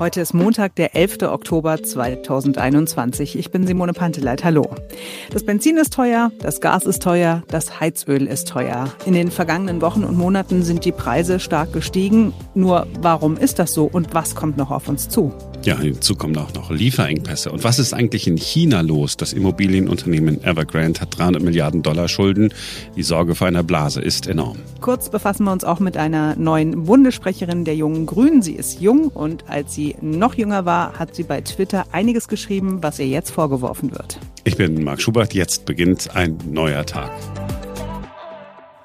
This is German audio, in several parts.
Heute ist Montag, der 11. Oktober 2021. Ich bin Simone Panteleit. Hallo. Das Benzin ist teuer, das Gas ist teuer, das Heizöl ist teuer. In den vergangenen Wochen und Monaten sind die Preise stark gestiegen. Nur warum ist das so und was kommt noch auf uns zu? Ja, hinzu kommen auch noch Lieferengpässe. Und was ist eigentlich in China los? Das Immobilienunternehmen Evergrande hat 300 Milliarden Dollar Schulden. Die Sorge vor einer Blase ist enorm. Kurz befassen wir uns auch mit einer neuen Bundessprecherin der Jungen Grünen. Sie ist jung und als sie noch jünger war, hat sie bei Twitter einiges geschrieben, was ihr jetzt vorgeworfen wird. Ich bin Marc Schubert. Jetzt beginnt ein neuer Tag.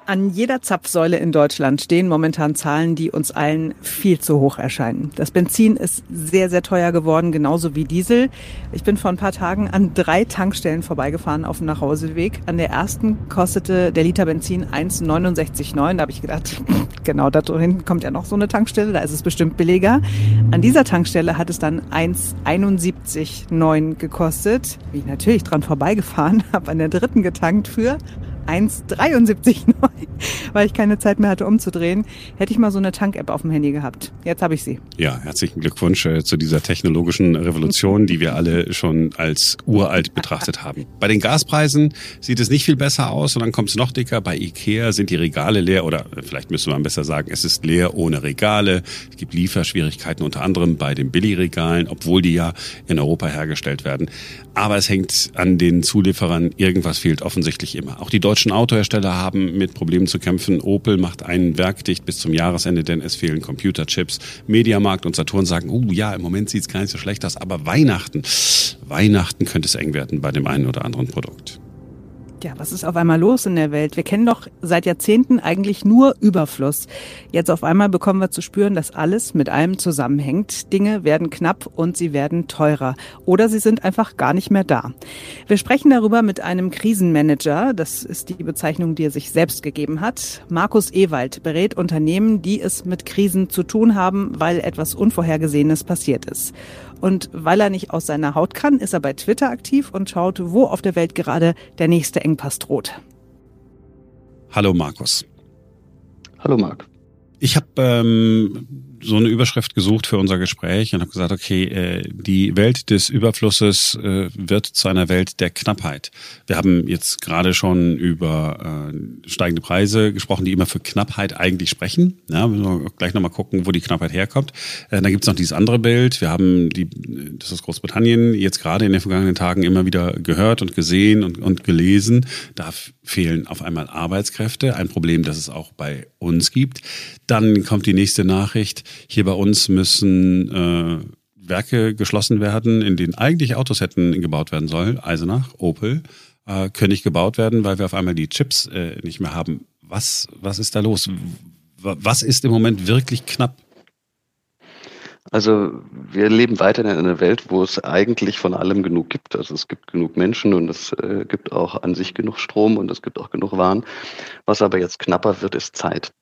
An jeder Zapfsäule in Deutschland stehen momentan Zahlen, die uns allen viel zu hoch erscheinen. Das Benzin ist sehr, sehr teuer geworden, genauso wie Diesel. Ich bin vor ein paar Tagen an drei Tankstellen vorbeigefahren auf dem Nachhauseweg. An der ersten kostete der Liter Benzin 1,69,9. Da habe ich gedacht, genau da hinten kommt ja noch so eine Tankstelle, da ist es bestimmt billiger. An dieser Tankstelle hat es dann 1,71,9 gekostet. Bin ich natürlich dran vorbeigefahren, habe an der dritten getankt für 1,73,9, weil ich keine Zeit mehr hatte umzudrehen, hätte ich mal so eine Tank-App auf dem Handy gehabt. Jetzt habe ich sie. Ja, herzlichen Glückwunsch äh, zu dieser technologischen Revolution, die wir alle schon als uralt betrachtet haben. Bei den Gaspreisen sieht es nicht viel besser aus und dann kommt es noch dicker. Bei Ikea sind die Regale leer oder vielleicht müsste man besser sagen, es ist leer ohne Regale. Es gibt Lieferschwierigkeiten unter anderem bei den Billigregalen, obwohl die ja in Europa hergestellt werden. Aber es hängt an den Zulieferern. Irgendwas fehlt offensichtlich immer. Auch die deutschen Autohersteller haben mit Problemen zu kämpfen. Opel macht ein Werk dicht bis zum Jahresende, denn es fehlen Computerchips. Mediamarkt und Saturn sagen, oh ja, im Moment sieht es gar nicht so schlecht aus, aber Weihnachten, Weihnachten könnte es eng werden bei dem einen oder anderen Produkt. Ja, was ist auf einmal los in der Welt? Wir kennen doch seit Jahrzehnten eigentlich nur Überfluss. Jetzt auf einmal bekommen wir zu spüren, dass alles mit allem zusammenhängt. Dinge werden knapp und sie werden teurer. Oder sie sind einfach gar nicht mehr da. Wir sprechen darüber mit einem Krisenmanager. Das ist die Bezeichnung, die er sich selbst gegeben hat. Markus Ewald berät Unternehmen, die es mit Krisen zu tun haben, weil etwas Unvorhergesehenes passiert ist. Und weil er nicht aus seiner Haut kann, ist er bei Twitter aktiv und schaut, wo auf der Welt gerade der nächste Engpass droht. Hallo Markus. Hallo Marc. Ich habe ähm, so eine Überschrift gesucht für unser Gespräch und habe gesagt, okay, äh, die Welt des Überflusses äh, wird zu einer Welt der Knappheit. Wir haben jetzt gerade schon über äh, steigende Preise gesprochen, die immer für Knappheit eigentlich sprechen. Ja, wir müssen gleich nochmal gucken, wo die Knappheit herkommt. Äh, dann gibt's noch dieses andere Bild. Wir haben die, das ist Großbritannien, jetzt gerade in den vergangenen Tagen immer wieder gehört und gesehen und, und gelesen. Da fehlen auf einmal Arbeitskräfte, ein Problem, das es auch bei uns gibt. Dann kommt die nächste Nachricht, hier bei uns müssen äh, Werke geschlossen werden, in denen eigentlich Autos hätten gebaut werden sollen, Eisenach, Opel, äh, können nicht gebaut werden, weil wir auf einmal die Chips äh, nicht mehr haben. Was, was ist da los? Was ist im Moment wirklich knapp? Also wir leben weiterhin in einer Welt, wo es eigentlich von allem genug gibt. Also es gibt genug Menschen und es äh, gibt auch an sich genug Strom und es gibt auch genug Waren. Was aber jetzt knapper wird, ist Zeit.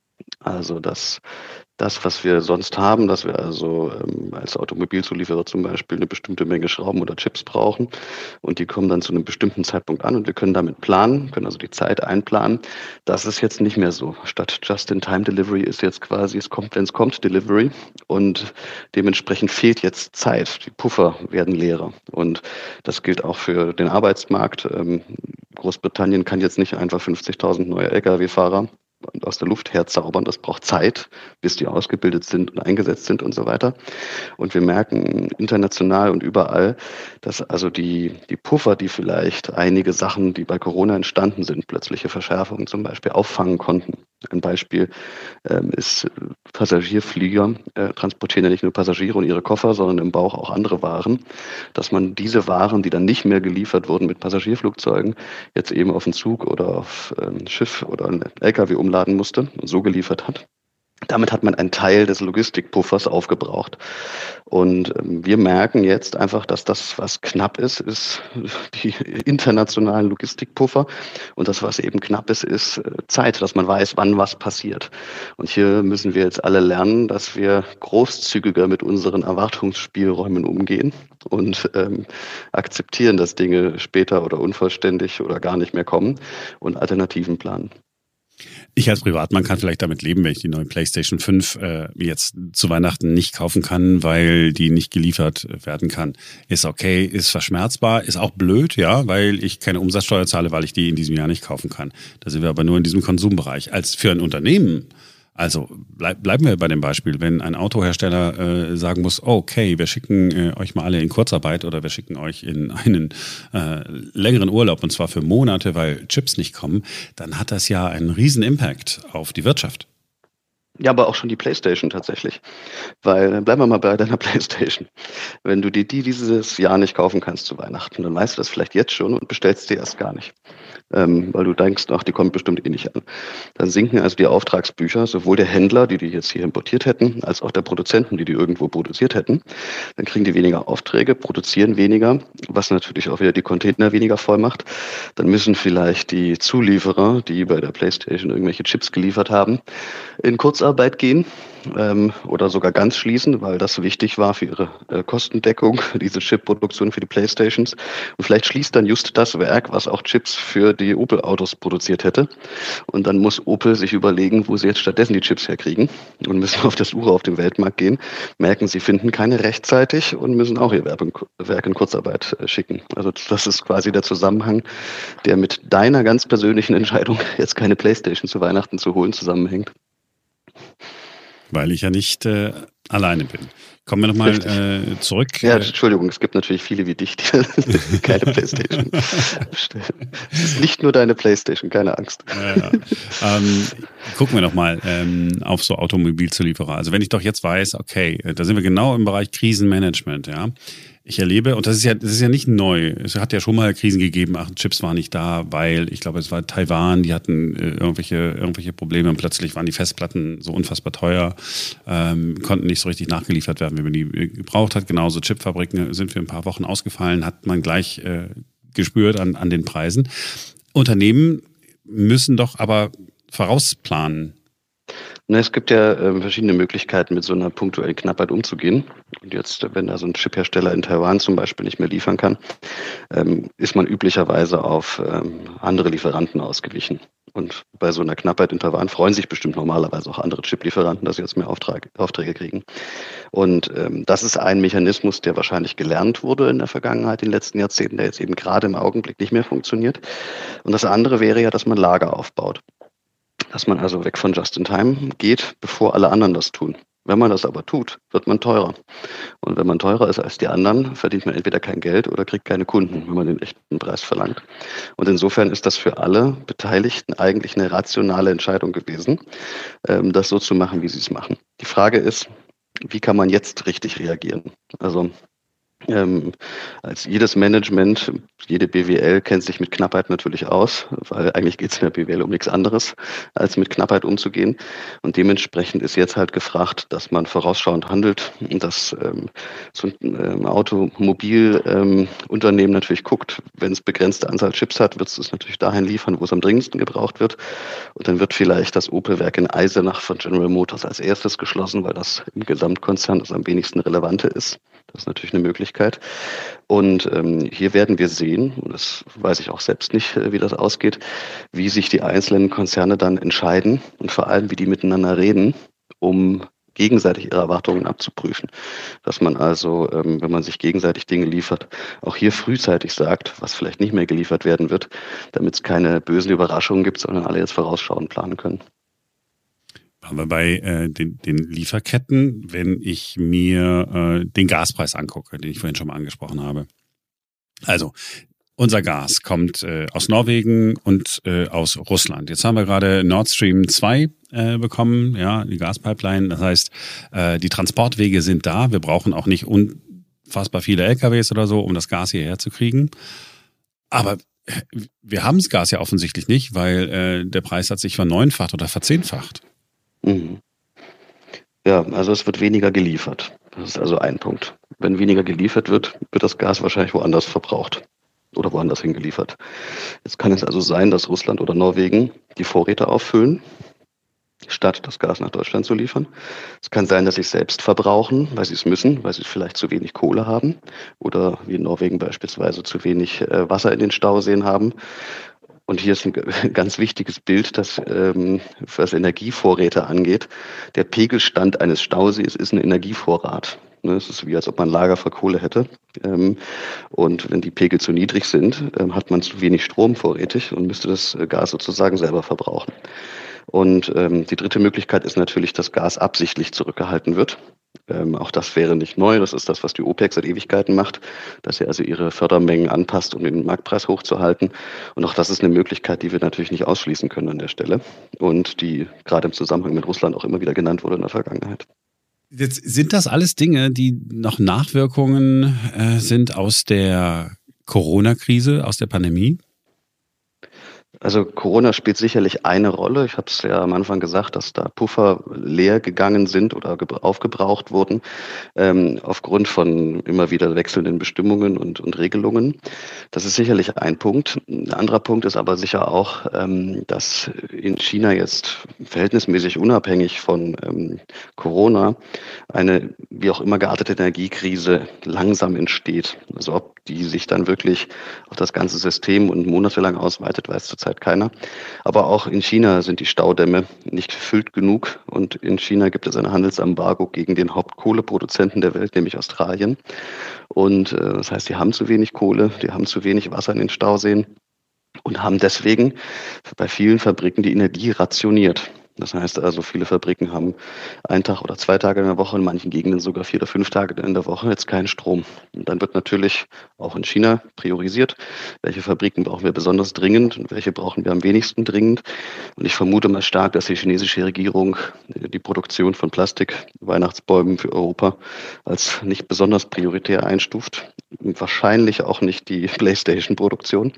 Also das das, was wir sonst haben, dass wir also ähm, als Automobilzulieferer zum Beispiel eine bestimmte Menge Schrauben oder Chips brauchen und die kommen dann zu einem bestimmten Zeitpunkt an und wir können damit planen, können also die Zeit einplanen. Das ist jetzt nicht mehr so. Statt Just-in-Time-Delivery ist jetzt quasi, es kommt, wenn es kommt, Delivery und dementsprechend fehlt jetzt Zeit. Die Puffer werden leerer und das gilt auch für den Arbeitsmarkt. Ähm, Großbritannien kann jetzt nicht einfach 50.000 neue Lkw-Fahrer aus der Luft herzaubern. Das braucht Zeit, bis die ausgebildet sind und eingesetzt sind und so weiter. Und wir merken international und überall, dass also die, die Puffer, die vielleicht einige Sachen, die bei Corona entstanden sind, plötzliche Verschärfungen zum Beispiel, auffangen konnten. Ein Beispiel ähm, ist Passagierflieger äh, transportieren ja nicht nur Passagiere und ihre Koffer, sondern im Bauch auch andere Waren, dass man diese Waren, die dann nicht mehr geliefert wurden mit Passagierflugzeugen, jetzt eben auf einen Zug oder auf ein ähm, Schiff oder ein LKW umladen musste und so geliefert hat. Damit hat man einen Teil des Logistikpuffers aufgebraucht. Und ähm, wir merken jetzt einfach, dass das, was knapp ist, ist die internationalen Logistikpuffer. Und das, was eben knapp ist, ist äh, Zeit, dass man weiß, wann was passiert. Und hier müssen wir jetzt alle lernen, dass wir großzügiger mit unseren Erwartungsspielräumen umgehen und ähm, akzeptieren, dass Dinge später oder unvollständig oder gar nicht mehr kommen und Alternativen planen. Ich als Privatmann kann vielleicht damit leben, wenn ich die neue PlayStation 5 äh, jetzt zu Weihnachten nicht kaufen kann, weil die nicht geliefert werden kann. Ist okay, ist verschmerzbar, ist auch blöd, ja, weil ich keine Umsatzsteuer zahle, weil ich die in diesem Jahr nicht kaufen kann. Da sind wir aber nur in diesem Konsumbereich. Als für ein Unternehmen also bleib, bleiben wir bei dem Beispiel, wenn ein Autohersteller äh, sagen muss, okay, wir schicken äh, euch mal alle in Kurzarbeit oder wir schicken euch in einen äh, längeren Urlaub und zwar für Monate, weil Chips nicht kommen, dann hat das ja einen riesen Impact auf die Wirtschaft. Ja, aber auch schon die PlayStation tatsächlich. Weil, bleiben wir mal bei deiner PlayStation. Wenn du dir die dieses Jahr nicht kaufen kannst zu Weihnachten, dann weißt du das vielleicht jetzt schon und bestellst dir erst gar nicht ähm, weil du denkst, ach, die kommt bestimmt eh nicht an. Dann sinken also die Auftragsbücher, sowohl der Händler, die die jetzt hier importiert hätten, als auch der Produzenten, die die irgendwo produziert hätten. Dann kriegen die weniger Aufträge, produzieren weniger, was natürlich auch wieder die Container weniger voll macht. Dann müssen vielleicht die Zulieferer, die bei der PlayStation irgendwelche Chips geliefert haben, in Kurzarbeit gehen ähm, oder sogar ganz schließen, weil das wichtig war für ihre äh, Kostendeckung, diese Chip-Produktion für die Playstations. Und vielleicht schließt dann just das Werk, was auch Chips für die Opel-Autos produziert hätte. Und dann muss Opel sich überlegen, wo sie jetzt stattdessen die Chips herkriegen und müssen auf das Uhr auf den Weltmarkt gehen, merken, sie finden keine rechtzeitig und müssen auch ihr Werk in Kurzarbeit äh, schicken. Also das ist quasi der Zusammenhang, der mit deiner ganz persönlichen Entscheidung, jetzt keine Playstation zu Weihnachten zu holen, zusammenhängt weil ich ja nicht äh, alleine bin. Kommen wir nochmal äh, zurück. Ja, Entschuldigung, es gibt natürlich viele wie dich, die keine Playstation bestellen. Es ist nicht nur deine Playstation, keine Angst. Ja, ähm, gucken wir nochmal ähm, auf so Automobilzulieferer. Also wenn ich doch jetzt weiß, okay, da sind wir genau im Bereich Krisenmanagement, ja ich erlebe, und das ist ja, das ist ja nicht neu. Es hat ja schon mal Krisen gegeben, ach, Chips waren nicht da, weil ich glaube, es war Taiwan, die hatten äh, irgendwelche, irgendwelche Probleme und plötzlich waren die Festplatten so unfassbar teuer, ähm, konnten nicht so richtig nachgeliefert werden, wie man die äh, gebraucht hat. Genauso Chipfabriken sind für ein paar Wochen ausgefallen, hat man gleich äh, gespürt an, an den Preisen. Unternehmen müssen doch aber vorausplanen. Na, es gibt ja äh, verschiedene Möglichkeiten, mit so einer punktuellen Knappheit umzugehen. Und jetzt, wenn da so ein Chiphersteller in Taiwan zum Beispiel nicht mehr liefern kann, ähm, ist man üblicherweise auf ähm, andere Lieferanten ausgewichen. Und bei so einer Knappheit in Taiwan freuen sich bestimmt normalerweise auch andere Chip-Lieferanten, dass sie jetzt mehr Auftrag, Aufträge kriegen. Und ähm, das ist ein Mechanismus, der wahrscheinlich gelernt wurde in der Vergangenheit, in den letzten Jahrzehnten, der jetzt eben gerade im Augenblick nicht mehr funktioniert. Und das andere wäre ja, dass man Lager aufbaut dass man also weg von Just-in-Time geht, bevor alle anderen das tun. Wenn man das aber tut, wird man teurer. Und wenn man teurer ist als die anderen, verdient man entweder kein Geld oder kriegt keine Kunden, wenn man den echten Preis verlangt. Und insofern ist das für alle Beteiligten eigentlich eine rationale Entscheidung gewesen, ähm, das so zu machen, wie sie es machen. Die Frage ist, wie kann man jetzt richtig reagieren? Also ähm, als jedes Management, jede BWL kennt sich mit Knappheit natürlich aus, weil eigentlich geht es in der BWL um nichts anderes, als mit Knappheit umzugehen. Und dementsprechend ist jetzt halt gefragt, dass man vorausschauend handelt, dass ähm, so ein ähm, Automobilunternehmen ähm, natürlich guckt, wenn es begrenzte Anzahl Chips hat, wird es natürlich dahin liefern, wo es am dringendsten gebraucht wird. Und dann wird vielleicht das Opel-Werk in Eisenach von General Motors als erstes geschlossen, weil das im Gesamtkonzern das am wenigsten relevante ist. Das ist natürlich eine Möglichkeit. Und ähm, hier werden wir sehen, und das weiß ich auch selbst nicht, äh, wie das ausgeht, wie sich die einzelnen Konzerne dann entscheiden und vor allem, wie die miteinander reden, um gegenseitig ihre Erwartungen abzuprüfen. Dass man also, ähm, wenn man sich gegenseitig Dinge liefert, auch hier frühzeitig sagt, was vielleicht nicht mehr geliefert werden wird, damit es keine bösen Überraschungen gibt, sondern alle jetzt vorausschauend planen können. Wir bei äh, den, den Lieferketten, wenn ich mir äh, den Gaspreis angucke, den ich vorhin schon mal angesprochen habe. Also, unser Gas kommt äh, aus Norwegen und äh, aus Russland. Jetzt haben wir gerade Nord Stream 2 äh, bekommen, ja, die Gaspipeline. Das heißt, äh, die Transportwege sind da. Wir brauchen auch nicht unfassbar viele LKWs oder so, um das Gas hierher zu kriegen. Aber äh, wir haben das Gas ja offensichtlich nicht, weil äh, der Preis hat sich verneunfacht oder verzehnfacht. Mhm. Ja, also es wird weniger geliefert. Das ist also ein Punkt. Wenn weniger geliefert wird, wird das Gas wahrscheinlich woanders verbraucht oder woanders hingeliefert. Jetzt kann es also sein, dass Russland oder Norwegen die Vorräte auffüllen, statt das Gas nach Deutschland zu liefern. Es kann sein, dass sie es selbst verbrauchen, weil sie es müssen, weil sie vielleicht zu wenig Kohle haben oder wie in Norwegen beispielsweise zu wenig äh, Wasser in den Stauseen haben und hier ist ein ganz wichtiges Bild, das ähm, was Energievorräte angeht. Der Pegelstand eines Stausees ist ein Energievorrat. Ne, es ist wie, als ob man Lager für Kohle hätte. Ähm, und wenn die Pegel zu niedrig sind, ähm, hat man zu wenig Strom vorrätig und müsste das äh, Gas sozusagen selber verbrauchen. Und ähm, die dritte Möglichkeit ist natürlich, dass Gas absichtlich zurückgehalten wird. Ähm, auch das wäre nicht neu. Das ist das, was die OPEC seit Ewigkeiten macht, dass sie also ihre Fördermengen anpasst, um den Marktpreis hochzuhalten. Und auch das ist eine Möglichkeit, die wir natürlich nicht ausschließen können an der Stelle und die gerade im Zusammenhang mit Russland auch immer wieder genannt wurde in der Vergangenheit. Jetzt sind das alles Dinge, die noch Nachwirkungen äh, sind aus der Corona-Krise, aus der Pandemie? Also Corona spielt sicherlich eine Rolle. Ich habe es ja am Anfang gesagt, dass da Puffer leer gegangen sind oder aufgebraucht wurden ähm, aufgrund von immer wieder wechselnden Bestimmungen und, und Regelungen. Das ist sicherlich ein Punkt. Ein anderer Punkt ist aber sicher auch, ähm, dass in China jetzt verhältnismäßig unabhängig von ähm, Corona eine wie auch immer geartete Energiekrise langsam entsteht. Also ob die sich dann wirklich auf das ganze System und monatelang ausweitet, weiß zurzeit keiner. Aber auch in China sind die Staudämme nicht gefüllt genug und in China gibt es ein Handelsembargo gegen den Hauptkohleproduzenten der Welt, nämlich Australien. Und äh, das heißt, die haben zu wenig Kohle, die haben zu wenig Wasser in den Stauseen und haben deswegen bei vielen Fabriken die Energie rationiert. Das heißt also, viele Fabriken haben einen Tag oder zwei Tage in der Woche, in manchen Gegenden sogar vier oder fünf Tage in der Woche jetzt keinen Strom. Und dann wird natürlich auch in China priorisiert, welche Fabriken brauchen wir besonders dringend und welche brauchen wir am wenigsten dringend. Und ich vermute mal stark, dass die chinesische Regierung die Produktion von Plastik-Weihnachtsbäumen für Europa als nicht besonders prioritär einstuft. Wahrscheinlich auch nicht die PlayStation-Produktion.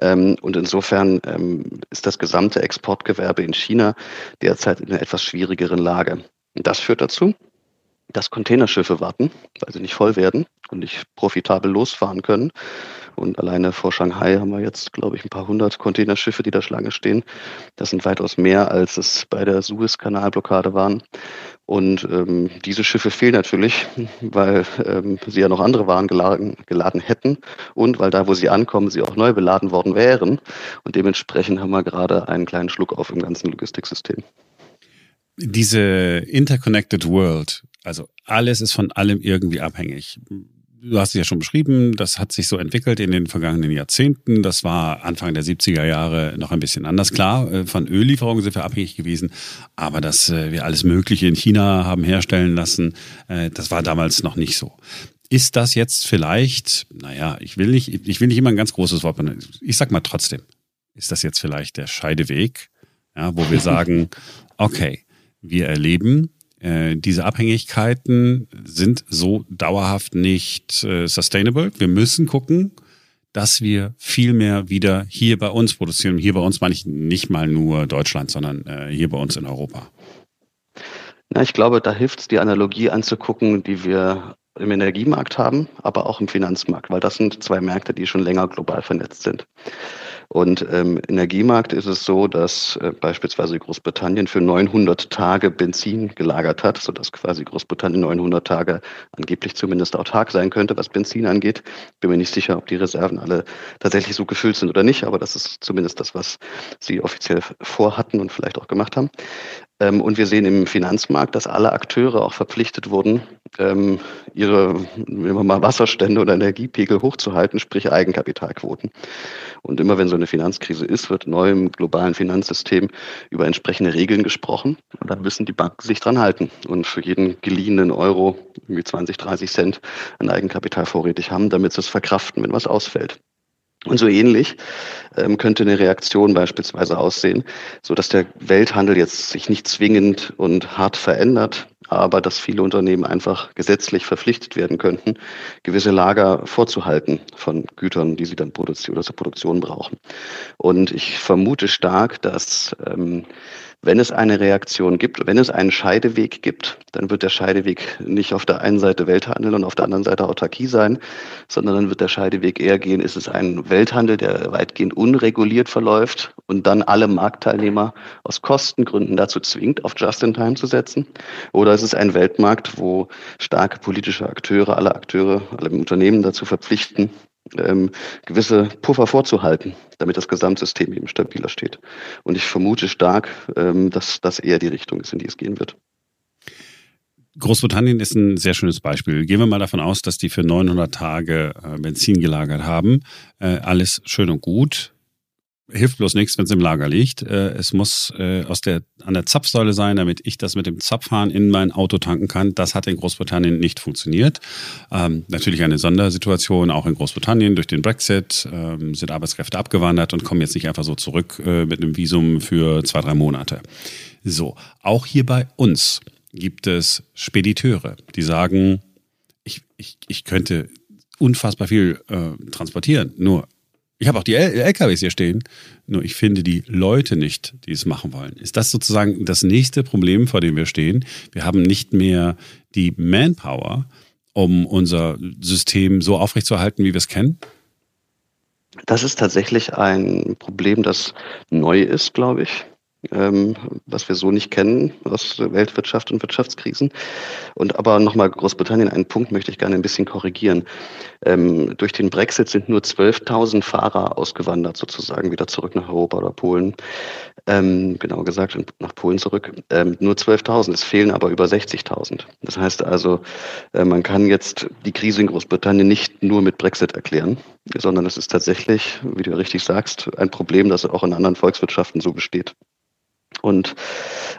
Ähm, und insofern ähm, ist das gesamte Exportgewerbe in China derzeit in einer etwas schwierigeren Lage. Das führt dazu, dass Containerschiffe warten, weil sie nicht voll werden und nicht profitabel losfahren können. Und alleine vor Shanghai haben wir jetzt, glaube ich, ein paar hundert Containerschiffe, die da Schlange stehen. Das sind weitaus mehr, als es bei der Suez-Kanalblockade waren. Und ähm, diese Schiffe fehlen natürlich, weil ähm, sie ja noch andere Waren geladen, geladen hätten und weil da, wo sie ankommen, sie auch neu beladen worden wären. Und dementsprechend haben wir gerade einen kleinen Schluck auf im ganzen Logistiksystem. Diese Interconnected World, also alles ist von allem irgendwie abhängig du hast es ja schon beschrieben, das hat sich so entwickelt in den vergangenen Jahrzehnten. Das war Anfang der 70er Jahre noch ein bisschen anders. Klar, äh, von Öllieferungen sind wir abhängig gewesen, aber dass äh, wir alles Mögliche in China haben herstellen lassen, äh, das war damals noch nicht so. Ist das jetzt vielleicht, naja, ich will nicht, ich will nicht immer ein ganz großes Wort benutzen. Ich sag mal trotzdem, ist das jetzt vielleicht der Scheideweg, ja, wo wir sagen, okay, wir erleben äh, diese Abhängigkeiten sind so dauerhaft nicht äh, sustainable. Wir müssen gucken, dass wir viel mehr wieder hier bei uns produzieren. Hier bei uns meine ich nicht mal nur Deutschland, sondern äh, hier bei uns in Europa. Na, ich glaube, da hilft es, die Analogie anzugucken, die wir im Energiemarkt haben, aber auch im Finanzmarkt, weil das sind zwei Märkte, die schon länger global vernetzt sind. Und ähm, Energiemarkt ist es so, dass äh, beispielsweise Großbritannien für 900 Tage Benzin gelagert hat, sodass quasi Großbritannien 900 Tage angeblich zumindest autark sein könnte, was Benzin angeht. Bin mir nicht sicher, ob die Reserven alle tatsächlich so gefüllt sind oder nicht, aber das ist zumindest das, was sie offiziell vorhatten und vielleicht auch gemacht haben. Ähm, und wir sehen im Finanzmarkt, dass alle Akteure auch verpflichtet wurden, ähm, ihre wenn wir mal Wasserstände oder Energiepegel hochzuhalten, sprich Eigenkapitalquoten. Und immer wenn so eine Finanzkrise ist, wird neu im globalen Finanzsystem über entsprechende Regeln gesprochen. Und dann müssen die Banken sich dran halten und für jeden geliehenen Euro irgendwie 20, 30 Cent an Eigenkapital vorrätig haben, damit sie es verkraften, wenn was ausfällt. Und so ähnlich ähm, könnte eine Reaktion beispielsweise aussehen, so dass der Welthandel jetzt sich nicht zwingend und hart verändert, aber dass viele Unternehmen einfach gesetzlich verpflichtet werden könnten, gewisse Lager vorzuhalten von Gütern, die sie dann produzieren oder zur Produktion brauchen. Und ich vermute stark, dass ähm, wenn es eine Reaktion gibt, wenn es einen Scheideweg gibt, dann wird der Scheideweg nicht auf der einen Seite Welthandel und auf der anderen Seite Autarkie sein, sondern dann wird der Scheideweg eher gehen, ist es ein Welthandel, der weitgehend unreguliert verläuft und dann alle Marktteilnehmer aus Kostengründen dazu zwingt, auf Just-in-Time zu setzen? Oder ist es ein Weltmarkt, wo starke politische Akteure, alle Akteure, alle Unternehmen dazu verpflichten, ähm, gewisse Puffer vorzuhalten, damit das Gesamtsystem eben stabiler steht. Und ich vermute stark, ähm, dass das eher die Richtung ist, in die es gehen wird. Großbritannien ist ein sehr schönes Beispiel. Gehen wir mal davon aus, dass die für 900 Tage äh, Benzin gelagert haben. Äh, alles schön und gut hilft bloß nichts, wenn es im Lager liegt. Äh, es muss äh, aus der, an der Zapfsäule sein, damit ich das mit dem Zapfhahn in mein Auto tanken kann. Das hat in Großbritannien nicht funktioniert. Ähm, natürlich eine Sondersituation, auch in Großbritannien. Durch den Brexit ähm, sind Arbeitskräfte abgewandert und kommen jetzt nicht einfach so zurück äh, mit einem Visum für zwei, drei Monate. So, auch hier bei uns gibt es Spediteure, die sagen, ich, ich, ich könnte unfassbar viel äh, transportieren, nur ich habe auch die LKWs hier stehen, nur ich finde die Leute nicht, die es machen wollen. Ist das sozusagen das nächste Problem, vor dem wir stehen? Wir haben nicht mehr die Manpower, um unser System so aufrechtzuerhalten, wie wir es kennen? Das ist tatsächlich ein Problem, das neu ist, glaube ich ähm, was wir so nicht kennen aus Weltwirtschaft und Wirtschaftskrisen. Und aber nochmal Großbritannien, einen Punkt möchte ich gerne ein bisschen korrigieren. Ähm, durch den Brexit sind nur 12.000 Fahrer ausgewandert, sozusagen wieder zurück nach Europa oder Polen. Ähm, genau gesagt, nach Polen zurück. Ähm, nur 12.000, es fehlen aber über 60.000. Das heißt also, äh, man kann jetzt die Krise in Großbritannien nicht nur mit Brexit erklären, sondern es ist tatsächlich, wie du richtig sagst, ein Problem, das auch in anderen Volkswirtschaften so besteht. Und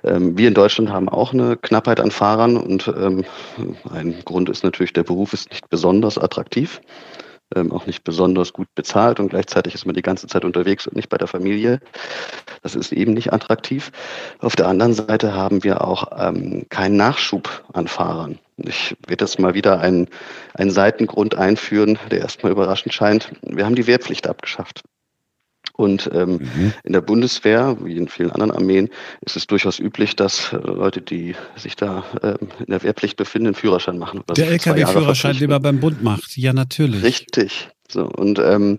ähm, wir in Deutschland haben auch eine Knappheit an Fahrern und ähm, ein Grund ist natürlich, der Beruf ist nicht besonders attraktiv, ähm, auch nicht besonders gut bezahlt und gleichzeitig ist man die ganze Zeit unterwegs und nicht bei der Familie. Das ist eben nicht attraktiv. Auf der anderen Seite haben wir auch ähm, keinen Nachschub an Fahrern. Ich werde jetzt mal wieder einen, einen Seitengrund einführen, der erstmal überraschend scheint. Wir haben die Wehrpflicht abgeschafft. Und ähm, mhm. in der Bundeswehr, wie in vielen anderen Armeen, ist es durchaus üblich, dass äh, Leute, die sich da ähm, in der Wehrpflicht befinden, einen Führerschein machen. der LKW-Führerschein, den man beim Bund macht, ja natürlich. Richtig. So, und ähm,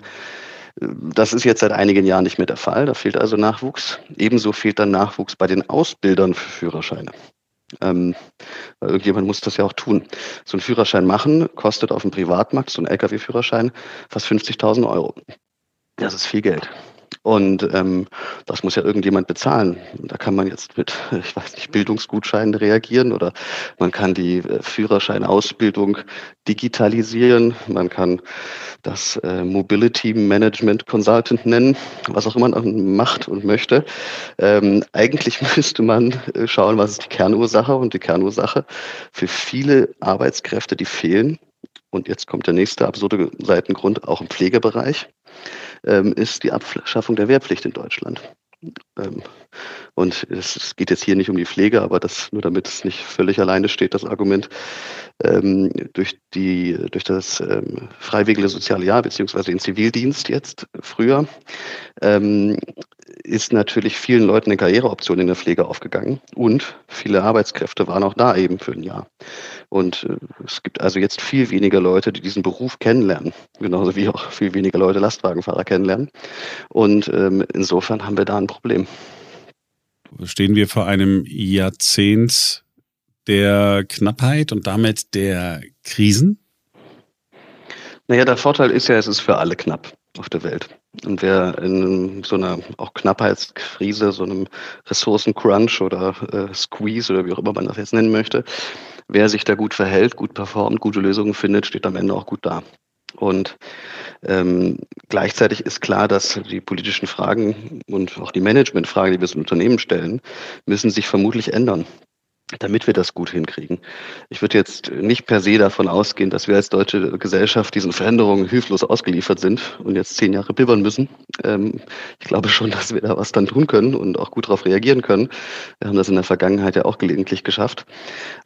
das ist jetzt seit einigen Jahren nicht mehr der Fall. Da fehlt also Nachwuchs. Ebenso fehlt dann Nachwuchs bei den Ausbildern für Führerscheine. Ähm, weil irgendjemand muss das ja auch tun. So einen Führerschein machen kostet auf dem Privatmarkt, so ein Lkw-Führerschein, fast 50.000 Euro. Das ist viel Geld. Und ähm, das muss ja irgendjemand bezahlen. Da kann man jetzt mit, ich weiß nicht, Bildungsgutscheinen reagieren oder man kann die äh, Führerscheinausbildung digitalisieren. Man kann das äh, Mobility Management Consultant nennen, was auch immer man macht und möchte. Ähm, eigentlich müsste man äh, schauen, was ist die Kernursache und die Kernursache für viele Arbeitskräfte, die fehlen. Und jetzt kommt der nächste absurde Seitengrund, auch im Pflegebereich ist die Abschaffung der Wehrpflicht in Deutschland. Und es, geht jetzt hier nicht um die Pflege, aber das nur damit es nicht völlig alleine steht, das Argument ähm, durch die durch das ähm, freiwillige soziale Jahr beziehungsweise den Zivildienst jetzt früher ähm, ist natürlich vielen Leuten eine Karriereoption in der Pflege aufgegangen und viele Arbeitskräfte waren auch da eben für ein Jahr. Und äh, es gibt also jetzt viel weniger Leute, die diesen Beruf kennenlernen, genauso wie auch viel weniger Leute Lastwagenfahrer kennenlernen. Und ähm, insofern haben wir da ein Problem. Stehen wir vor einem Jahrzehnt der Knappheit und damit der Krisen? Naja, der Vorteil ist ja, es ist für alle knapp auf der Welt. Und wer in so einer auch Knappheitskrise, so einem Ressourcencrunch oder äh, Squeeze oder wie auch immer man das jetzt nennen möchte, wer sich da gut verhält, gut performt, gute Lösungen findet, steht am Ende auch gut da. Und ähm, gleichzeitig ist klar, dass die politischen Fragen und auch die Managementfragen, die wir so Unternehmen stellen, müssen sich vermutlich ändern damit wir das gut hinkriegen. Ich würde jetzt nicht per se davon ausgehen, dass wir als deutsche Gesellschaft diesen Veränderungen hilflos ausgeliefert sind und jetzt zehn Jahre bibbern müssen. Ähm, ich glaube schon, dass wir da was dann tun können und auch gut darauf reagieren können. Wir haben das in der Vergangenheit ja auch gelegentlich geschafft.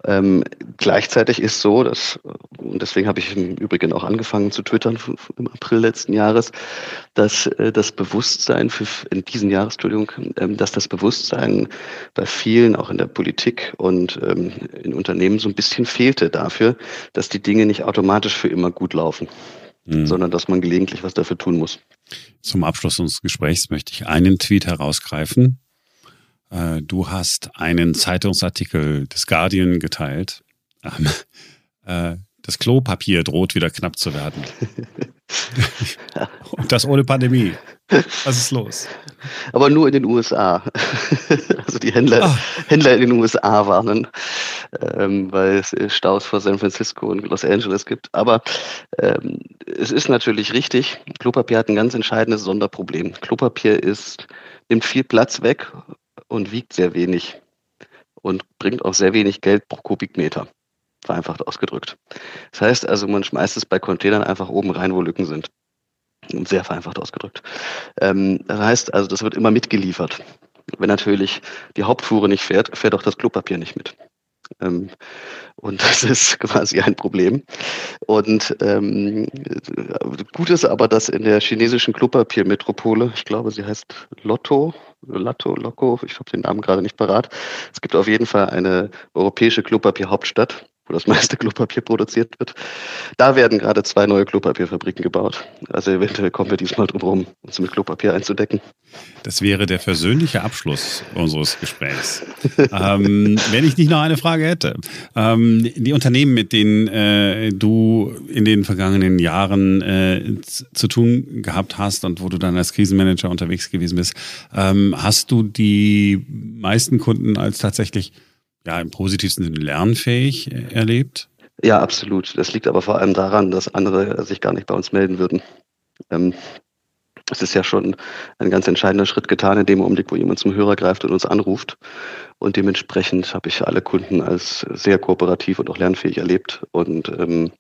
Ähm, gleichzeitig ist so, dass, und deswegen habe ich im Übrigen auch angefangen zu twittern im April letzten Jahres, dass äh, das Bewusstsein für in diesen Jahres, Entschuldigung, ähm, dass das Bewusstsein bei vielen, auch in der Politik und und ähm, in Unternehmen so ein bisschen fehlte dafür, dass die Dinge nicht automatisch für immer gut laufen, mhm. sondern dass man gelegentlich was dafür tun muss. Zum Abschluss unseres Gesprächs möchte ich einen Tweet herausgreifen. Äh, du hast einen Zeitungsartikel des Guardian geteilt. Ähm, äh, das Klopapier droht wieder knapp zu werden. Und das ohne Pandemie. Was ist los? Aber nur in den USA. Also die Händler, ah. Händler in den USA warnen, ähm, weil es Staus vor San Francisco und Los Angeles gibt. Aber ähm, es ist natürlich richtig, Klopapier hat ein ganz entscheidendes Sonderproblem. Klopapier ist, nimmt viel Platz weg und wiegt sehr wenig und bringt auch sehr wenig Geld pro Kubikmeter vereinfacht ausgedrückt. Das heißt also, man schmeißt es bei Containern einfach oben rein, wo Lücken sind. Sehr vereinfacht ausgedrückt. Ähm, das heißt also, das wird immer mitgeliefert. Wenn natürlich die Hauptfuhre nicht fährt, fährt auch das Klopapier nicht mit. Ähm, und das ist quasi ein Problem. Und ähm, gut ist aber, dass in der chinesischen Klopapiermetropole, ich glaube, sie heißt Lotto, Lotto, Loco, ich habe den Namen gerade nicht parat. Es gibt auf jeden Fall eine europäische Klopapierhauptstadt wo das meiste Klopapier produziert wird. Da werden gerade zwei neue Klopapierfabriken gebaut. Also eventuell kommen wir diesmal drum herum, uns mit Klopapier einzudecken. Das wäre der versöhnliche Abschluss unseres Gesprächs. ähm, wenn ich nicht noch eine Frage hätte. Ähm, die Unternehmen, mit denen äh, du in den vergangenen Jahren äh, zu tun gehabt hast und wo du dann als Krisenmanager unterwegs gewesen bist, ähm, hast du die meisten Kunden als tatsächlich ja, im positivsten Sinne lernfähig äh, erlebt? Ja, absolut. Das liegt aber vor allem daran, dass andere sich gar nicht bei uns melden würden. Ähm, es ist ja schon ein ganz entscheidender Schritt getan in dem Augenblick, wo jemand zum Hörer greift und uns anruft. Und dementsprechend habe ich alle Kunden als sehr kooperativ und auch lernfähig erlebt. Und ähm,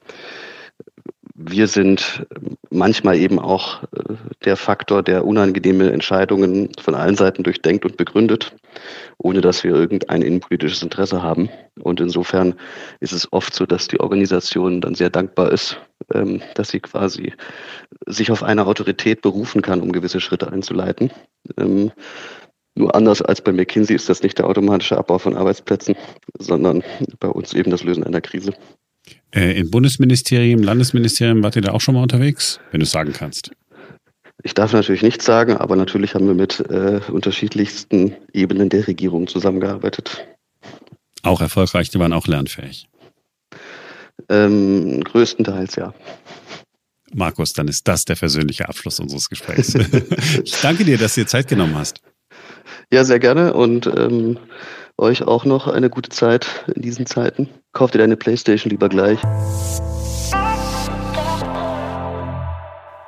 wir sind manchmal eben auch äh, der Faktor, der unangenehme Entscheidungen von allen Seiten durchdenkt und begründet, ohne dass wir irgendein innenpolitisches Interesse haben. Und insofern ist es oft so, dass die Organisation dann sehr dankbar ist, ähm, dass sie quasi sich auf eine Autorität berufen kann, um gewisse Schritte einzuleiten. Ähm, nur anders als bei McKinsey ist das nicht der automatische Abbau von Arbeitsplätzen, sondern bei uns eben das Lösen einer Krise. Äh, in Bundesministerien, Landesministerien wart ihr da auch schon mal unterwegs, wenn du es sagen kannst? Ich darf natürlich nichts sagen, aber natürlich haben wir mit äh, unterschiedlichsten Ebenen der Regierung zusammengearbeitet. Auch erfolgreich, die waren auch lernfähig. Ähm, größtenteils ja. Markus, dann ist das der versöhnliche Abschluss unseres Gesprächs. ich danke dir, dass du dir Zeit genommen hast. Ja, sehr gerne und ähm, euch auch noch eine gute Zeit in diesen Zeiten. Kauft ihr deine Playstation lieber gleich.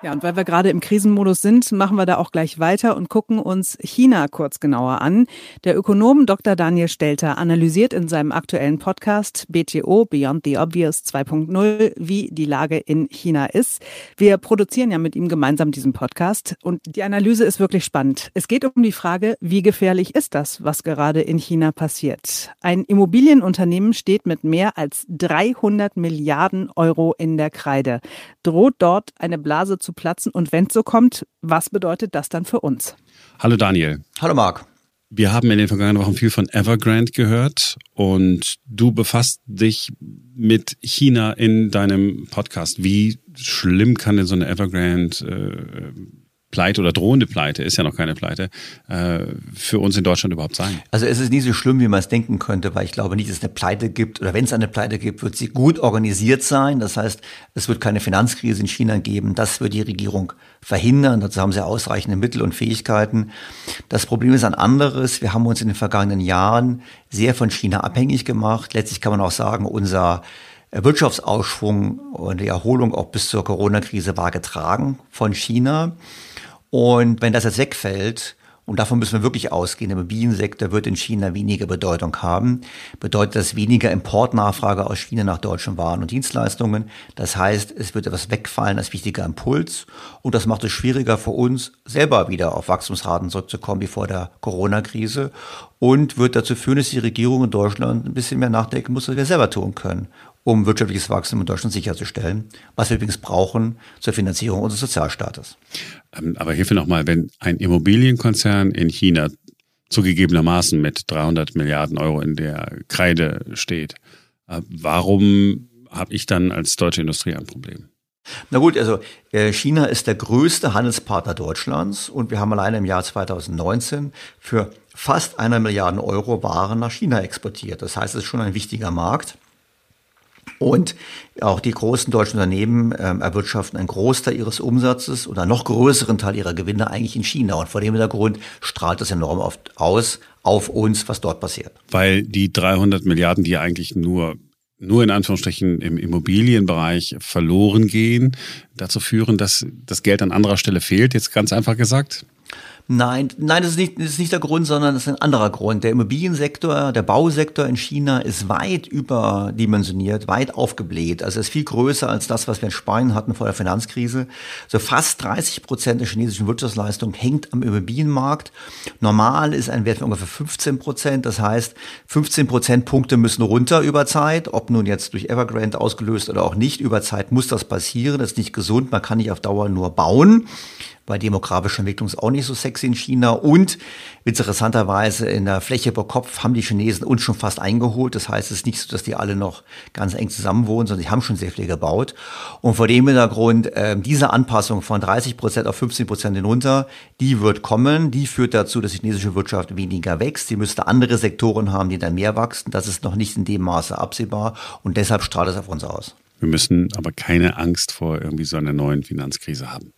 Ja, und weil wir gerade im Krisenmodus sind, machen wir da auch gleich weiter und gucken uns China kurz genauer an. Der Ökonom Dr. Daniel Stelter analysiert in seinem aktuellen Podcast BTO Beyond the Obvious 2.0, wie die Lage in China ist. Wir produzieren ja mit ihm gemeinsam diesen Podcast und die Analyse ist wirklich spannend. Es geht um die Frage, wie gefährlich ist das, was gerade in China passiert? Ein Immobilienunternehmen steht mit mehr als 300 Milliarden Euro in der Kreide. Droht dort eine Blase zu zu platzen? Und wenn es so kommt, was bedeutet das dann für uns? Hallo Daniel. Hallo Marc. Wir haben in den vergangenen Wochen viel von Evergrande gehört und du befasst dich mit China in deinem Podcast. Wie schlimm kann denn so eine Evergrande äh, Pleite oder drohende Pleite, ist ja noch keine Pleite, äh, für uns in Deutschland überhaupt sein? Also es ist nie so schlimm, wie man es denken könnte, weil ich glaube nicht, dass es eine Pleite gibt oder wenn es eine Pleite gibt, wird sie gut organisiert sein. Das heißt, es wird keine Finanzkrise in China geben. Das wird die Regierung verhindern. Dazu haben sie ausreichende Mittel und Fähigkeiten. Das Problem ist ein anderes. Wir haben uns in den vergangenen Jahren sehr von China abhängig gemacht. Letztlich kann man auch sagen, unser Wirtschaftsausschwung und die Erholung auch bis zur Corona-Krise war getragen von China. Und wenn das jetzt wegfällt, und davon müssen wir wirklich ausgehen, der Immobiliensektor wird in China weniger Bedeutung haben, bedeutet das weniger Importnachfrage aus China nach deutschen Waren und Dienstleistungen. Das heißt, es wird etwas wegfallen als wichtiger Impuls. Und das macht es schwieriger für uns, selber wieder auf Wachstumsraten zurückzukommen wie vor der Corona-Krise. Und wird dazu führen, dass die Regierung in Deutschland ein bisschen mehr nachdenken muss, was wir selber tun können um wirtschaftliches Wachstum in Deutschland sicherzustellen, was wir übrigens brauchen zur Finanzierung unseres Sozialstaates. Ähm, aber hierfür nochmal, wenn ein Immobilienkonzern in China zugegebenermaßen mit 300 Milliarden Euro in der Kreide steht, äh, warum habe ich dann als deutsche Industrie ein Problem? Na gut, also äh, China ist der größte Handelspartner Deutschlands und wir haben alleine im Jahr 2019 für fast einer Milliarde Euro Waren nach China exportiert. Das heißt, es ist schon ein wichtiger Markt. Und auch die großen deutschen Unternehmen ähm, erwirtschaften einen Großteil ihres Umsatzes oder noch größeren Teil ihrer Gewinne eigentlich in China. Und vor dem Hintergrund strahlt das enorm oft aus auf uns, was dort passiert. Weil die 300 Milliarden, die eigentlich nur nur in Anführungsstrichen im Immobilienbereich verloren gehen, dazu führen, dass das Geld an anderer Stelle fehlt, jetzt ganz einfach gesagt? Nein, nein, das ist nicht, das ist nicht der Grund, sondern das ist ein anderer Grund. Der Immobiliensektor, der Bausektor in China ist weit überdimensioniert, weit aufgebläht. Also ist viel größer als das, was wir in Spanien hatten vor der Finanzkrise. So fast 30 Prozent der chinesischen Wirtschaftsleistung hängt am Immobilienmarkt. Normal ist ein Wert von ungefähr 15 Prozent. Das heißt, 15 Prozentpunkte müssen runter über Zeit. Ob nun jetzt durch Evergrande ausgelöst oder auch nicht, über Zeit muss das passieren. Das ist nicht gesund. Man kann nicht auf Dauer nur bauen weil demografische Entwicklung ist auch nicht so sexy in China. Und interessanterweise in der Fläche pro Kopf haben die Chinesen uns schon fast eingeholt. Das heißt, es ist nicht so, dass die alle noch ganz eng zusammen wohnen, sondern die haben schon sehr viel gebaut. Und vor dem Hintergrund, äh, diese Anpassung von 30 Prozent auf 15 Prozent hinunter, die wird kommen. Die führt dazu, dass die chinesische Wirtschaft weniger wächst. Sie müsste andere Sektoren haben, die dann mehr wachsen. Das ist noch nicht in dem Maße absehbar. Und deshalb strahlt es auf uns aus. Wir müssen aber keine Angst vor irgendwie so einer neuen Finanzkrise haben.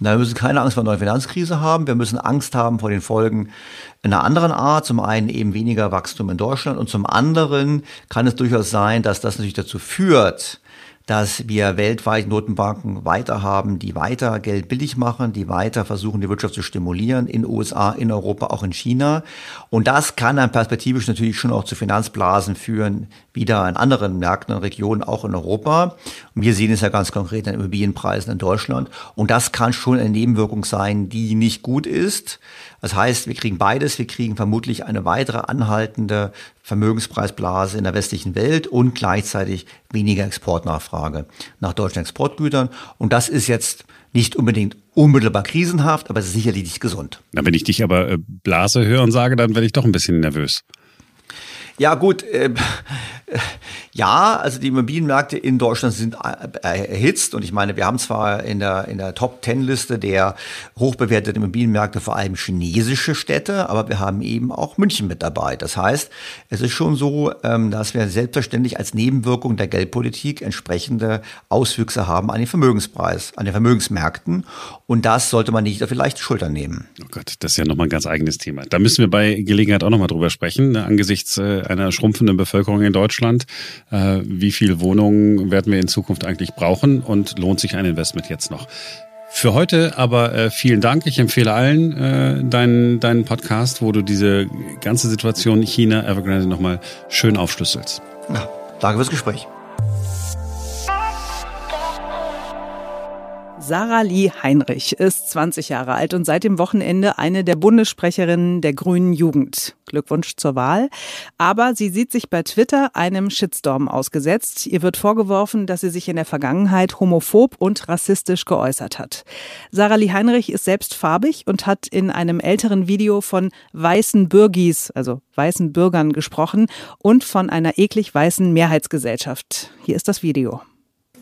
Wir müssen keine Angst vor einer neuen Finanzkrise haben. Wir müssen Angst haben vor den Folgen einer anderen Art. Zum einen eben weniger Wachstum in Deutschland und zum anderen kann es durchaus sein, dass das natürlich dazu führt, dass wir weltweit Notenbanken weiter haben, die weiter Geld billig machen, die weiter versuchen, die Wirtschaft zu stimulieren in USA, in Europa, auch in China. Und das kann dann perspektivisch natürlich schon auch zu Finanzblasen führen, wieder in anderen Märkten und Regionen, auch in Europa. Und wir sehen es ja ganz konkret an Immobilienpreisen in Deutschland. Und das kann schon eine Nebenwirkung sein, die nicht gut ist. Das heißt, wir kriegen beides. Wir kriegen vermutlich eine weitere anhaltende Vermögenspreisblase in der westlichen Welt und gleichzeitig weniger Exportnachfrage nach deutschen Exportgütern. Und das ist jetzt nicht unbedingt unmittelbar krisenhaft, aber sicherlich nicht gesund. Na, wenn ich dich aber äh, Blase höre und sage, dann werde ich doch ein bisschen nervös. Ja, gut. Äh, ja, also die Immobilienmärkte in Deutschland sind äh, erhitzt und ich meine, wir haben zwar in der, in der Top-10-Liste der hochbewerteten Immobilienmärkte vor allem chinesische Städte, aber wir haben eben auch München mit dabei. Das heißt, es ist schon so, ähm, dass wir selbstverständlich als Nebenwirkung der Geldpolitik entsprechende Auswüchse haben an den Vermögenspreis, an den Vermögensmärkten und das sollte man nicht auf die leichte Schulter nehmen. Oh Gott, das ist ja nochmal ein ganz eigenes Thema. Da müssen wir bei Gelegenheit auch nochmal drüber sprechen, ne, angesichts äh, einer schrumpfenden Bevölkerung in Deutschland. Äh, wie viele Wohnungen werden wir in Zukunft eigentlich brauchen und lohnt sich ein Investment jetzt noch? Für heute aber äh, vielen Dank. Ich empfehle allen äh, deinen, deinen Podcast, wo du diese ganze Situation China, Evergrande nochmal schön aufschlüsselst. Ja, danke fürs Gespräch. Sarah Lee Heinrich ist 20 Jahre alt und seit dem Wochenende eine der Bundessprecherinnen der Grünen Jugend. Glückwunsch zur Wahl. Aber sie sieht sich bei Twitter einem Shitstorm ausgesetzt. Ihr wird vorgeworfen, dass sie sich in der Vergangenheit homophob und rassistisch geäußert hat. Sarah Lee Heinrich ist selbst farbig und hat in einem älteren Video von weißen Bürgis, also weißen Bürgern gesprochen und von einer eklig weißen Mehrheitsgesellschaft. Hier ist das Video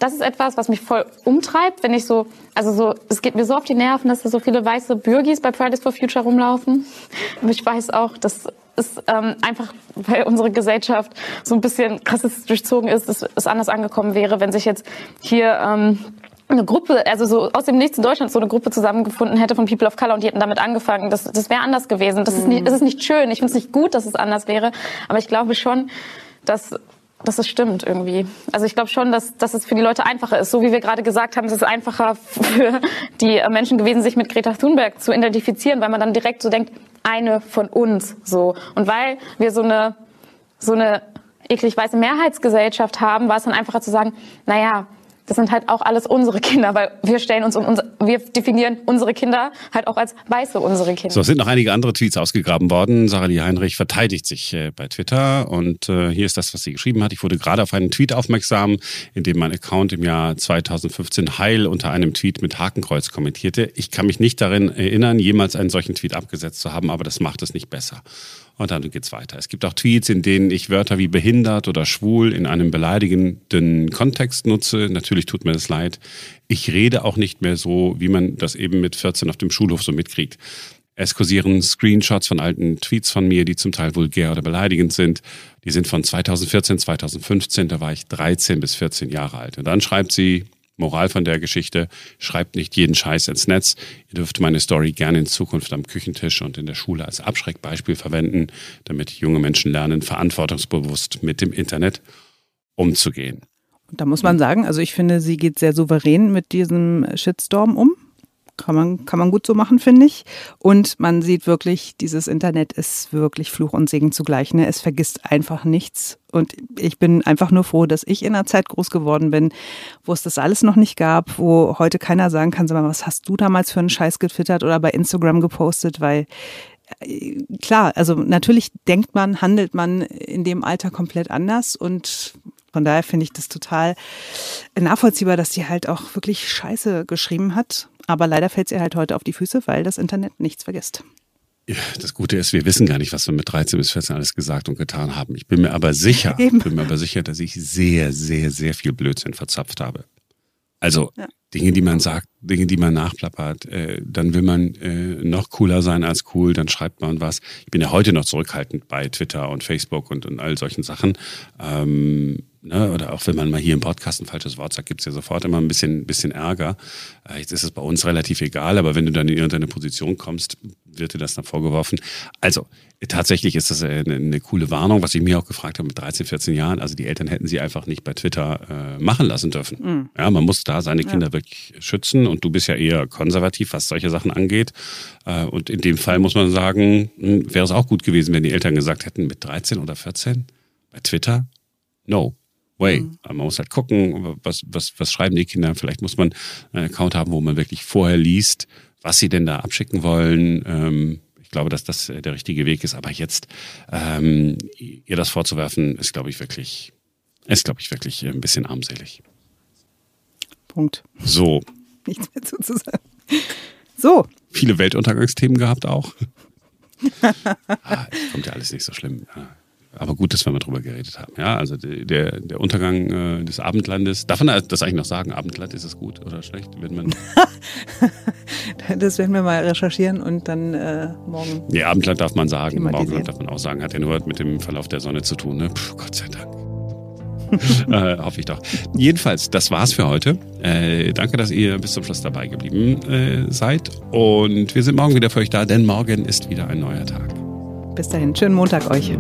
das ist etwas, was mich voll umtreibt, wenn ich so, also so, es geht mir so auf die Nerven, dass da so viele weiße Bürgis bei Fridays for Future rumlaufen. Und ich weiß auch, dass es ähm, einfach, weil unsere Gesellschaft so ein bisschen krassistisch durchzogen ist, dass es anders angekommen wäre, wenn sich jetzt hier ähm, eine Gruppe, also so aus dem Nichts in Deutschland so eine Gruppe zusammengefunden hätte von People of Color und die hätten damit angefangen. Das, das wäre anders gewesen. Das ist nicht, das ist nicht schön. Ich finde es nicht gut, dass es anders wäre. Aber ich glaube schon, dass dass es stimmt irgendwie. Also ich glaube schon, dass, dass es für die Leute einfacher ist. So wie wir gerade gesagt haben, es ist einfacher für die Menschen gewesen, sich mit Greta Thunberg zu identifizieren, weil man dann direkt so denkt, eine von uns so. Und weil wir so eine, so eine eklig weiße Mehrheitsgesellschaft haben, war es dann einfacher zu sagen, naja, das sind halt auch alles unsere Kinder, weil wir stellen uns uns, wir definieren unsere Kinder halt auch als weiße unsere Kinder. So, es sind noch einige andere Tweets ausgegraben worden. Sarah Lee Heinrich verteidigt sich äh, bei Twitter und äh, hier ist das, was sie geschrieben hat. Ich wurde gerade auf einen Tweet aufmerksam, in dem mein Account im Jahr 2015 heil unter einem Tweet mit Hakenkreuz kommentierte. Ich kann mich nicht darin erinnern, jemals einen solchen Tweet abgesetzt zu haben, aber das macht es nicht besser. Und dann geht's weiter. Es gibt auch Tweets, in denen ich Wörter wie behindert oder schwul in einem beleidigenden Kontext nutze. Natürlich tut mir das leid. Ich rede auch nicht mehr so, wie man das eben mit 14 auf dem Schulhof so mitkriegt. Es kursieren Screenshots von alten Tweets von mir, die zum Teil vulgär oder beleidigend sind. Die sind von 2014, 2015, da war ich 13 bis 14 Jahre alt. Und dann schreibt sie, Moral von der Geschichte, schreibt nicht jeden Scheiß ins Netz. Ihr dürft meine Story gerne in Zukunft am Küchentisch und in der Schule als Abschreckbeispiel verwenden, damit junge Menschen lernen, verantwortungsbewusst mit dem Internet umzugehen. Da muss man sagen, also ich finde, sie geht sehr souverän mit diesem Shitstorm um. Kann man, kann man gut so machen, finde ich. Und man sieht wirklich, dieses Internet ist wirklich Fluch und Segen zugleich. Ne? Es vergisst einfach nichts. Und ich bin einfach nur froh, dass ich in einer Zeit groß geworden bin, wo es das alles noch nicht gab, wo heute keiner sagen kann, sag mal, was hast du damals für einen Scheiß getwittert oder bei Instagram gepostet, weil äh, klar, also natürlich denkt man, handelt man in dem Alter komplett anders und von daher finde ich das total nachvollziehbar, dass sie halt auch wirklich Scheiße geschrieben hat. Aber leider fällt sie halt heute auf die Füße, weil das Internet nichts vergisst. Das Gute ist, wir wissen gar nicht, was wir mit 13 bis 14 alles gesagt und getan haben. Ich bin mir aber sicher, Eben. bin mir aber sicher, dass ich sehr, sehr, sehr viel Blödsinn verzapft habe. Also ja. Dinge, die man sagt, Dinge, die man nachplappert, äh, dann will man äh, noch cooler sein als cool, dann schreibt man was. Ich bin ja heute noch zurückhaltend bei Twitter und Facebook und, und all solchen Sachen. Ähm, ne, oder auch wenn man mal hier im Podcast ein falsches Wort sagt, gibt's ja sofort immer ein bisschen, bisschen Ärger. Äh, jetzt ist es bei uns relativ egal, aber wenn du dann in irgendeine Position kommst, wird dir das dann vorgeworfen. Also, tatsächlich ist das eine, eine coole Warnung, was ich mir auch gefragt habe mit 13, 14 Jahren. Also die Eltern hätten sie einfach nicht bei Twitter äh, machen lassen dürfen. Mhm. Ja, man muss da seine Kinder ja. wirklich schützen und du bist ja eher konservativ, was solche Sachen angeht. Äh, und in dem Fall muss man sagen, hm, wäre es auch gut gewesen, wenn die Eltern gesagt hätten, mit 13 oder 14 bei Twitter, no, way. Mhm. Man muss halt gucken, was, was, was schreiben die Kinder. Vielleicht muss man einen Account haben, wo man wirklich vorher liest, was sie denn da abschicken wollen. Ähm, ich glaube, dass das der richtige Weg ist. Aber jetzt ähm, ihr das vorzuwerfen, ist, glaube ich, wirklich, ist, glaube ich, wirklich ein bisschen armselig. Punkt. So. Nichts mehr zu sagen. So. Viele Weltuntergangsthemen gehabt auch. ah, kommt ja alles nicht so schlimm. Ja. Aber gut, dass wir mal drüber geredet haben. Ja, also der, der Untergang äh, des Abendlandes. Darf man das eigentlich noch sagen? Abendland, ist es gut oder schlecht? Wird man das werden wir mal recherchieren und dann äh, morgen. Ja, Abendland darf man sagen. Morgenland darf man auch sagen. Hat ja nur mit dem Verlauf der Sonne zu tun. Ne? Puh, Gott sei Dank. äh, hoffe ich doch. Jedenfalls, das war's für heute. Äh, danke, dass ihr bis zum Schluss dabei geblieben äh, seid. Und wir sind morgen wieder für euch da, denn morgen ist wieder ein neuer Tag. Bis dahin, schönen Montag euch.